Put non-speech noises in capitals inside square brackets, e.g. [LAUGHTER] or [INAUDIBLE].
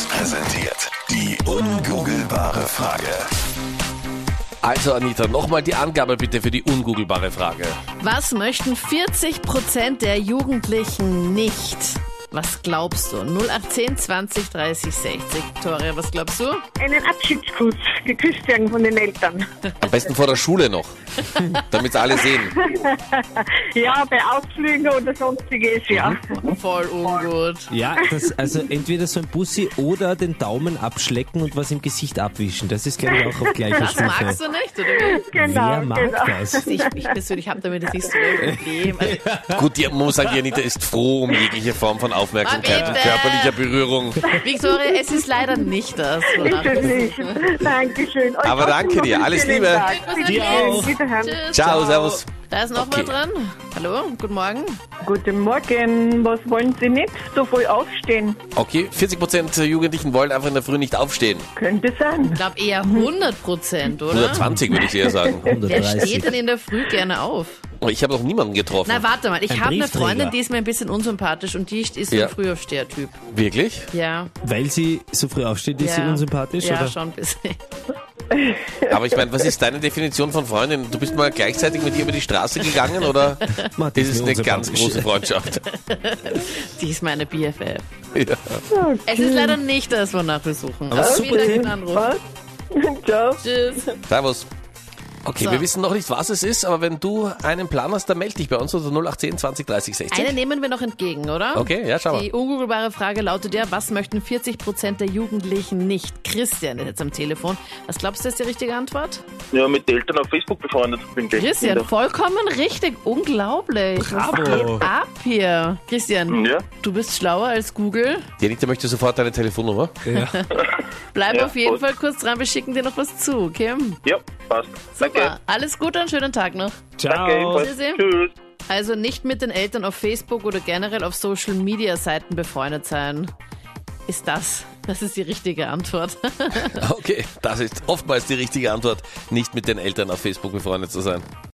1 präsentiert die ungoogelbare Frage. Also Anita, nochmal die Angabe bitte für die ungoogelbare Frage. Was möchten 40% der Jugendlichen nicht? Was glaubst du? 0810 20 30 60. Victoria, was glaubst du? einen Abschiedskuss geküsst werden von den Eltern. Am besten vor der Schule noch, damit alle sehen. [LAUGHS] Ja, bei Ausflügen oder sonstiges, ja. Voll ungut. Ja, das, also entweder so ein Bussi oder den Daumen abschlecken und was im Gesicht abwischen. Das ist, glaube ich, auch auf gleicher Das Stufe. magst du nicht, oder wie? Genau, Wer mag genau. das? Ich, ich persönlich habe damit jetzt nicht so ein Problem. Also, [LAUGHS] Gut, die, man muss sagen, die Anita ist froh um jegliche Form von Aufmerksamkeit und körperlicher Berührung. Victoria, es ist leider nicht das. wonach Ist es du nicht. Dankeschön. Euch Aber trotzdem danke noch dir. einen Alles schönen Liebe. Tag. Dir Bitte auch. schön. Wiederhören. Tschüss. Ciao, servus. Da ist noch Okay. mal dran. Hallo, guten Morgen. Guten Morgen. Was wollen Sie nicht so früh aufstehen? Okay, 40% der Jugendlichen wollen einfach in der Früh nicht aufstehen. Könnte sein. Ich glaube eher 100 Prozent, oder? 120 würde ich eher sagen. Wer 130. steht denn in der Früh gerne auf? Ich habe noch niemanden getroffen. Na, warte mal. Ich Ein habe eine Briefträger. Freundin, die ist mir ein bisschen unsympathisch und die ist so Ja. ein Frühaufsteher-Typ. Wirklich? Ja. Weil sie so früh aufsteht, ist ja. sie unsympathisch? Ja, oder? schon ein bisschen. [LAUGHS] Aber ich meine, was ist deine Definition von Freundin? Du bist mal gleichzeitig mit ihr über die Straße gegangen oder [LAUGHS] Man, die ist es eine ganz unsympathisch. große Freundschaft? [LAUGHS] Die ist meine BFF. Ja. Es ist leider nicht das, wonach wir suchen. Aber super. vielen Dank für den Anruf. Was? Ciao. Tschüss. Servus. Okay, So. wir wissen noch nicht, was es ist, aber wenn du einen Plan hast, dann melde dich bei uns unter 0810 20 30 60. Eine nehmen wir noch entgegen, oder? Okay, ja, schau mal. Die ungoogelbare Frage lautet ja, was möchten 40% der Jugendlichen nicht? Christian ist jetzt am Telefon. Was glaubst du, ist die richtige Antwort? Ja, mit Eltern auf Facebook befreundet bin. gleich Christian, Kinder. vollkommen richtig. Unglaublich. Bravo. ab hier? Christian, Ja, du bist schlauer als Google. Die Anita möchte sofort deine Telefonnummer. [LAUGHS] Bleib Ja, auf jeden voll. Fall kurz dran, wir schicken dir noch was zu, okay? ja, passt. Super. Danke. Alles Gute, einen schönen Tag noch. Ciao. Danke. Tschüss. Also nicht mit den Eltern auf Facebook oder generell auf Social Media Seiten befreundet sein. Ist das? Das ist die richtige Antwort. [LAUGHS] Okay, das ist oftmals die richtige Antwort, nicht mit den Eltern auf Facebook befreundet zu sein.